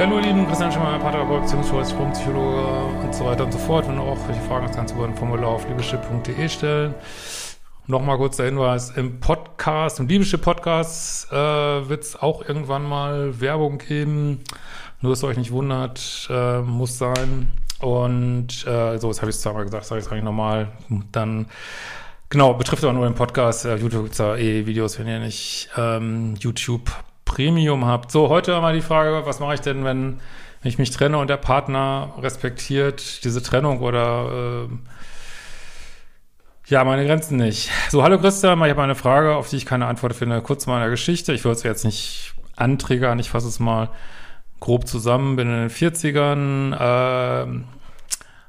Ja, hallo Lieben, Christian Schemmer, Paartherapeut, Beziehungscoach, Psychologe und so weiter und so fort. Wenn du auch welche Fragen hast, kannst du über ein Formular auf liebeschip.de stellen. Nochmal kurz der Hinweis, im Podcast, im Liebeschip-Podcast äh, wird es auch irgendwann mal Werbung geben. Nur, dass ihr euch nicht wundert, äh, muss sein. Und äh, so, jetzt habe ich es zweimal gesagt, sage ich es eigentlich nochmal. Dann, genau, betrifft aber nur den Podcast. Äh, YouTube gibt es ja eh Videos, wenn ihr nicht ähm, YouTube Premium habt. So, heute einmal die Frage, was mache ich denn, wenn, ich mich trenne und der Partner respektiert diese Trennung oder äh, ja, meine Grenzen nicht. So, hallo Christian, ich habe eine Frage, auf die ich keine Antwort finde. Kurz mal in der Geschichte. Ich würde es jetzt nicht anträgern, ich fasse es mal grob zusammen. Bin in den 40ern, äh,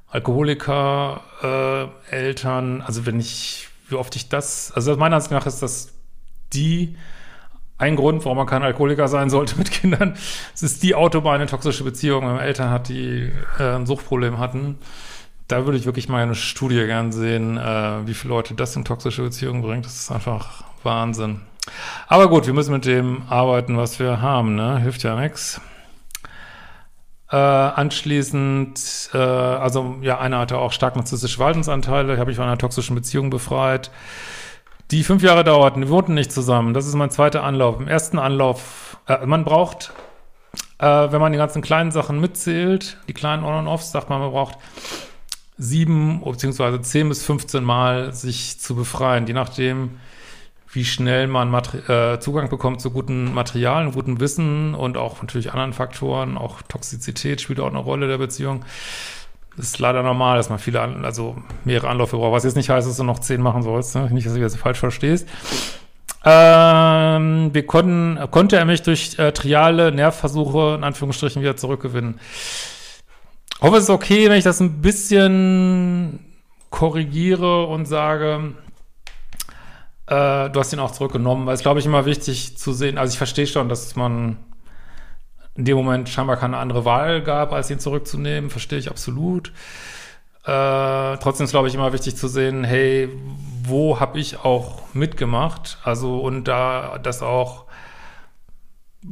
Alkoholiker, äh, Eltern, also wenn ich, wie oft ich das, also meiner Ansicht nach ist das die ein Grund, warum man kein Alkoholiker sein sollte mit Kindern. Es ist die Autobahn eine toxische Beziehung, wenn man Eltern hat, die äh, ein Suchtproblem hatten. Da würde ich wirklich mal eine Studie gern sehen, äh, wie viele Leute das in toxische Beziehungen bringt. Das ist einfach Wahnsinn. Aber gut, wir müssen mit dem arbeiten, was wir haben, ne? Hilft ja nichts. Äh, anschließend, äh, also ja, einer hatte auch stark narzisstische Verhaltensanteile, habe ich von einer toxischen Beziehung befreit die fünf Jahre dauerten. Wir wohnten nicht zusammen. Das ist mein zweiter Anlauf. Im ersten Anlauf, äh, man braucht, äh, wenn man die ganzen kleinen Sachen mitzählt, die kleinen On- und Offs, sagt man, man braucht sieben beziehungsweise zehn bis 15 Mal sich zu befreien, je nachdem, wie schnell man Mater äh, Zugang bekommt zu guten Materialien, gutem Wissen und auch natürlich anderen Faktoren. Auch Toxizität spielt auch eine Rolle der Beziehung. Das ist leider normal, dass man viele, also mehrere Anläufe braucht. Was jetzt nicht heißt, dass du noch zehn machen sollst. Ne? Nicht, dass du das falsch verstehst. Ähm, wir konnten, konnte er mich durch äh, triale Nervversuche in Anführungsstrichen wieder zurückgewinnen. Ich hoffe, es ist okay, wenn ich das ein bisschen korrigiere und sage, äh, du hast ihn auch zurückgenommen, weil es, glaube ich, immer wichtig zu sehen. Also ich verstehe schon, dass man in dem Moment scheinbar keine andere Wahl gab, als ihn zurückzunehmen, verstehe ich absolut. Äh, trotzdem ist, glaube ich, immer wichtig zu sehen, hey, wo habe ich auch mitgemacht? Also, und da das auch,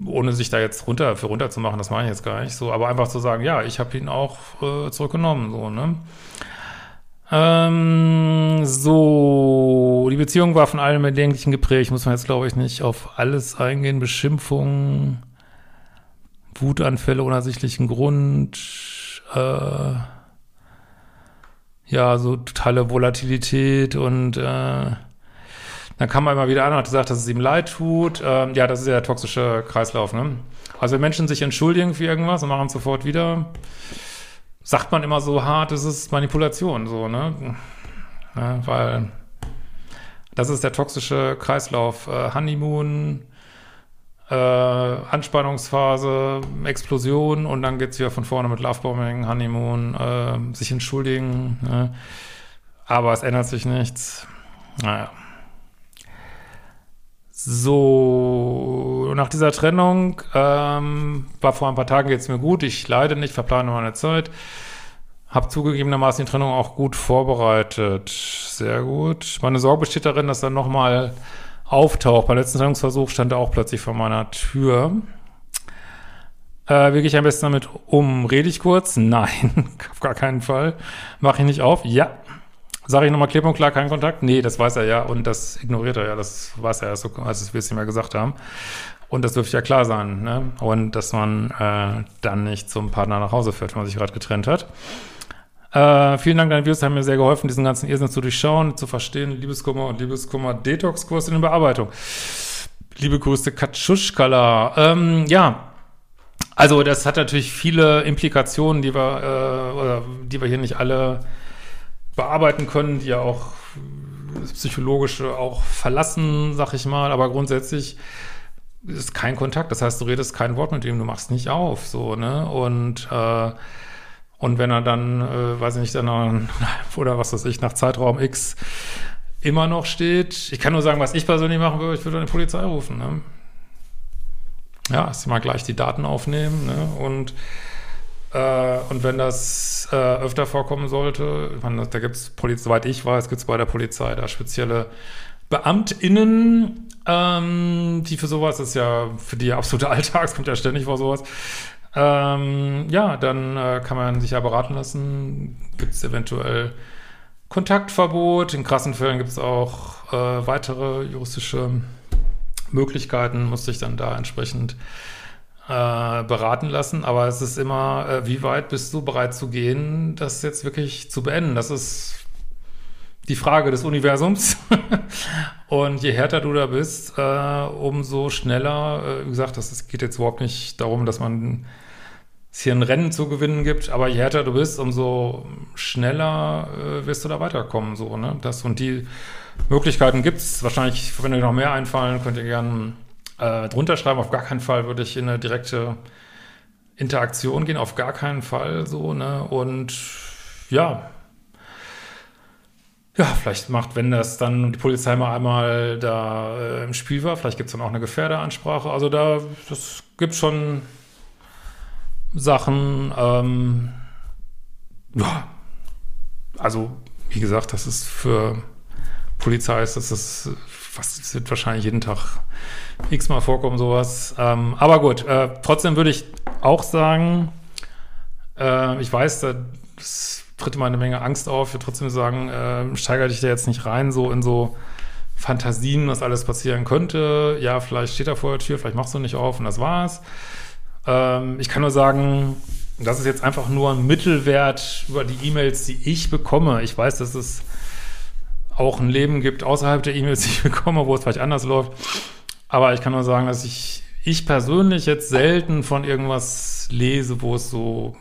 ohne sich da jetzt runter für runter zu machen, das meine ich jetzt gar nicht so, aber einfach zu sagen, ja, ich habe ihn auch äh, zurückgenommen, so, ne? Ähm, so, die Beziehung war von allem Erdenklichen geprägt. Muss man jetzt, glaube ich, nicht auf alles eingehen. Beschimpfungen, Wutanfälle ohne ersichtlichen Grund, äh, ja, so totale Volatilität und äh, dann kam er immer wieder an und hat gesagt, dass es ihm leid tut. Ähm, ja, das ist ja der toxische Kreislauf, ne? Also wenn Menschen sich entschuldigen für irgendwas und machen es sofort wieder, sagt man immer so hart, es ist Manipulation, so, ne? Ja, weil das ist der toxische Kreislauf. Äh, Honeymoon, äh, Anspannungsphase, Explosion und dann geht's wieder von vorne mit Lovebombing, Honeymoon, äh, sich entschuldigen. Ne? Aber es ändert sich nichts. Naja. So, nach dieser Trennung ähm, war vor ein paar Tagen geht's mir gut. Ich leide nicht, verplane meine Zeit. Hab zugegebenermaßen die Trennung auch gut vorbereitet. Sehr gut. Meine Sorge besteht darin, dass dann nochmal auftaucht. Beim letzten Trennungsversuch stand er auch plötzlich vor meiner Tür. Äh, wie gehe ich am besten damit um? Rede ich kurz? Nein, auf gar keinen Fall. Mache ich nicht auf? Ja. Sage ich nochmal klipp und klar, keinen Kontakt? Nee, das weiß er ja und das ignoriert er ja. Das weiß er ja, so, als wir es ihm ja gesagt haben. Und das dürfte ja klar sein. Ne? Und dass man äh, dann nicht zum Partner nach Hause fährt, wenn man sich gerade getrennt hat. Äh, vielen Dank, deine Videos haben mir sehr geholfen, diesen ganzen Irrsinn zu durchschauen, zu verstehen. Liebeskummer und Liebeskummer-Detox-Kurs in der Bearbeitung. Liebe Grüße, Katschuschkala. Ähm, ja, Also das hat natürlich viele Implikationen, die wir, äh, oder die wir hier nicht alle bearbeiten können, die ja auch das Psychologische auch verlassen, sag ich mal. Aber grundsätzlich ist kein Kontakt. Das heißt, du redest kein Wort mit ihm, du machst nicht auf, so, ne? Und, äh, und wenn er dann, äh, weiß ich nicht, dann, oder was weiß ich, nach Zeitraum X immer noch steht, ich kann nur sagen, was ich persönlich machen würde, ich würde eine Polizei rufen, ne? Ja, erst mal gleich die Daten aufnehmen, ne? Und äh, und wenn das äh, öfter vorkommen sollte, ich meine, da gibt es, soweit ich weiß, gibt es bei der Polizei da spezielle BeamtInnen, ähm, die für sowas, das ist ja für die absolute Alltags, kommt ja ständig vor sowas. Ähm, ja, dann äh, kann man sich ja beraten lassen. Gibt es eventuell Kontaktverbot. In krassen Fällen gibt es auch äh, weitere juristische Möglichkeiten, muss sich dann da entsprechend äh, beraten lassen. Aber es ist immer, äh, wie weit bist du bereit zu gehen, das jetzt wirklich zu beenden? Das ist die Frage des Universums. und je härter du da bist, äh, umso schneller, äh, wie gesagt, das, geht jetzt überhaupt nicht darum, dass man es hier ein Rennen zu gewinnen gibt, aber je härter du bist, umso schneller äh, wirst du da weiterkommen. So, ne? Das und die Möglichkeiten gibt es. Wahrscheinlich, wenn euch noch mehr einfallen, könnt ihr gerne äh, drunter schreiben. Auf gar keinen Fall würde ich in eine direkte Interaktion gehen, auf gar keinen Fall so, ne? Und ja, ja, vielleicht macht, wenn das dann die Polizei mal einmal da äh, im Spiel war, vielleicht gibt es dann auch eine Gefährderansprache. Also da, das gibt schon Sachen, ähm, ja, also wie gesagt, das ist für Polizei ist das, ist, was wird wahrscheinlich jeden Tag x-mal vorkommen, sowas. Ähm, aber gut, äh, trotzdem würde ich auch sagen, äh, ich weiß, das tritt immer eine Menge Angst auf. Ich würde trotzdem sagen, äh, steigere dich da jetzt nicht rein, so in so Fantasien, was alles passieren könnte. Ja, vielleicht steht er vor der Tür, vielleicht machst du nicht auf und das war's. Ähm, ich kann nur sagen, das ist jetzt einfach nur ein Mittelwert über die E-Mails, die ich bekomme. Ich weiß, dass es auch ein Leben gibt außerhalb der E-Mails, die ich bekomme, wo es vielleicht anders läuft. Aber ich kann nur sagen, dass ich, ich persönlich jetzt selten von irgendwas lese, wo es so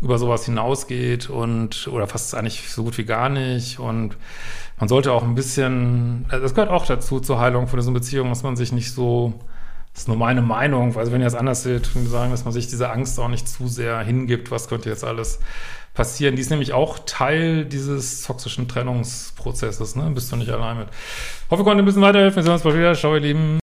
über sowas hinausgeht und oder fast eigentlich so gut wie gar nicht. Und man sollte auch ein bisschen, das gehört auch dazu zur Heilung von diesen Beziehungen, dass man sich nicht so, das ist nur meine Meinung, also wenn ihr es anders seht, würde ich sagen, dass man sich diese Angst auch nicht zu sehr hingibt, was könnte jetzt alles passieren. Die ist nämlich auch Teil dieses toxischen Trennungsprozesses, ne? Bist du nicht allein mit. Hoffe, ich konnte ein bisschen weiterhelfen. Wir sehen uns bald wieder. Ciao, ihr Lieben.